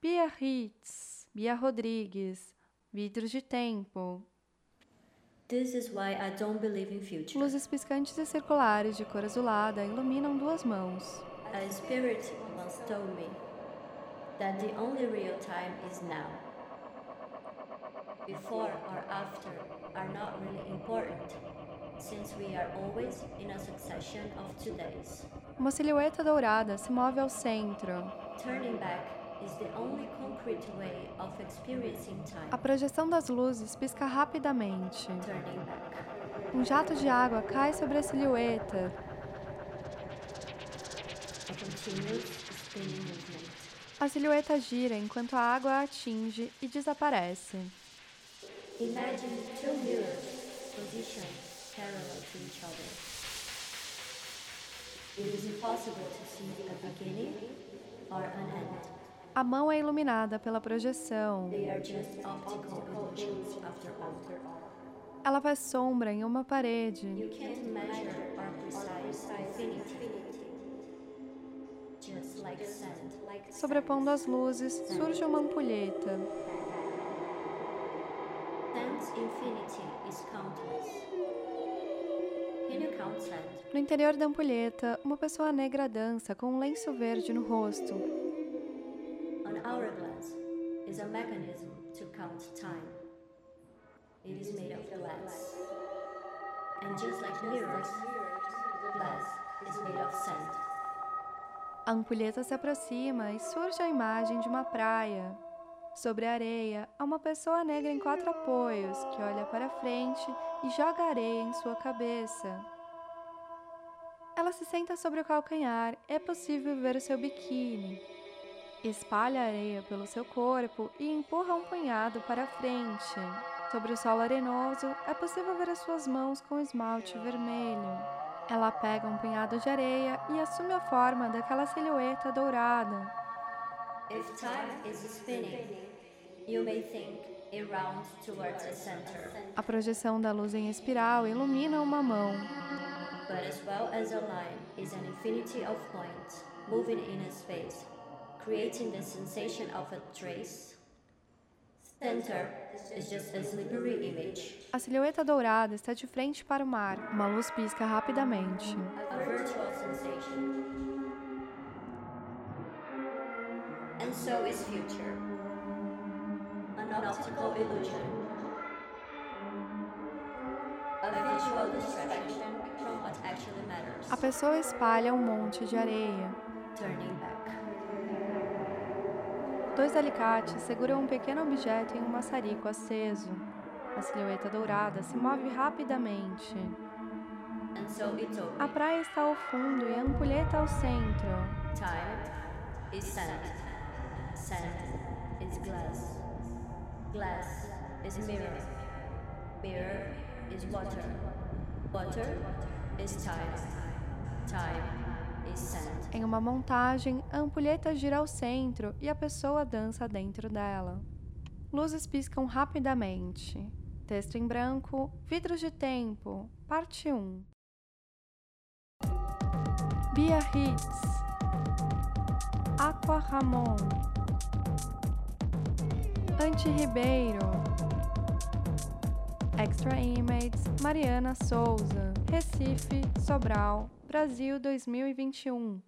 Biarritz, Bia Rodrigues, Vidros de Tempo. This is why I don't believe in future. Luzes piscantes e circulares de cor azulada iluminam duas mãos. A spirit once told me that the only real time is now. Before or after are not really important, since we are always in a succession of todays. Uma silhueta dourada se move ao centro. Turning back is the only concrete way of experiencing time. A projeção das luzes pisca rapidamente. Um jato de água cai sobre a silhueta. A silhueta gira enquanto a água a atinge e desaparece. Imagine two mirrors positioned parallel to each other. It is impossible to see a beginning or an end. A mão é iluminada pela projeção. Ela faz sombra em uma parede. Sobrepondo as luzes, surge uma ampulheta. No interior da ampulheta, uma pessoa negra dança com um lenço verde no rosto. An hourglass is a mechanism to count time. It is made of glass. And just like mirrors, glass is made of sand. A ampulheta se aproxima e surge a imagem de uma praia. Sobre a areia, há uma pessoa negra em quatro apoios que olha para frente e joga areia em sua cabeça. Ela se senta sobre o calcanhar, é possível ver o seu biquíni. Espalha areia pelo seu corpo e empurra um punhado para frente. Sobre o solo arenoso, é possível ver as suas mãos com esmalte vermelho. Ela pega um punhado de areia e assume a forma daquela silhueta dourada. If time is spinning, you may think it rounds towards a center. A projeção da luz em espiral ilumina uma mão. But as well as a line is an infinity of points moving in a space, creating the sensation of a trace. Center is just a slippery image, A silhueta dourada está de frente para o mar. Uma luz pisca rapidamente. a virtual sensation. And so is future, an optical illusion, a visual distraction from what actually matters. A pessoa espalha um monte de areia. Turning back. Dois alicates seguram um pequeno objeto em um maçarico aceso. A silhueta dourada se move rapidamente. A praia está ao fundo e a ampulheta ao centro. time is sand. Sand is glass. Glass is mirror. Mirror is water. Water is time. Time. Em uma montagem, a ampulheta gira ao centro e a pessoa dança dentro dela. Luzes piscam rapidamente. Texto em branco, Vidros de Tempo, parte 1. Biarritz, Aqua Ramon, Anti Ribeiro, Extra Images, Mariana Souza, Recife, Sobral, Brasil 2021.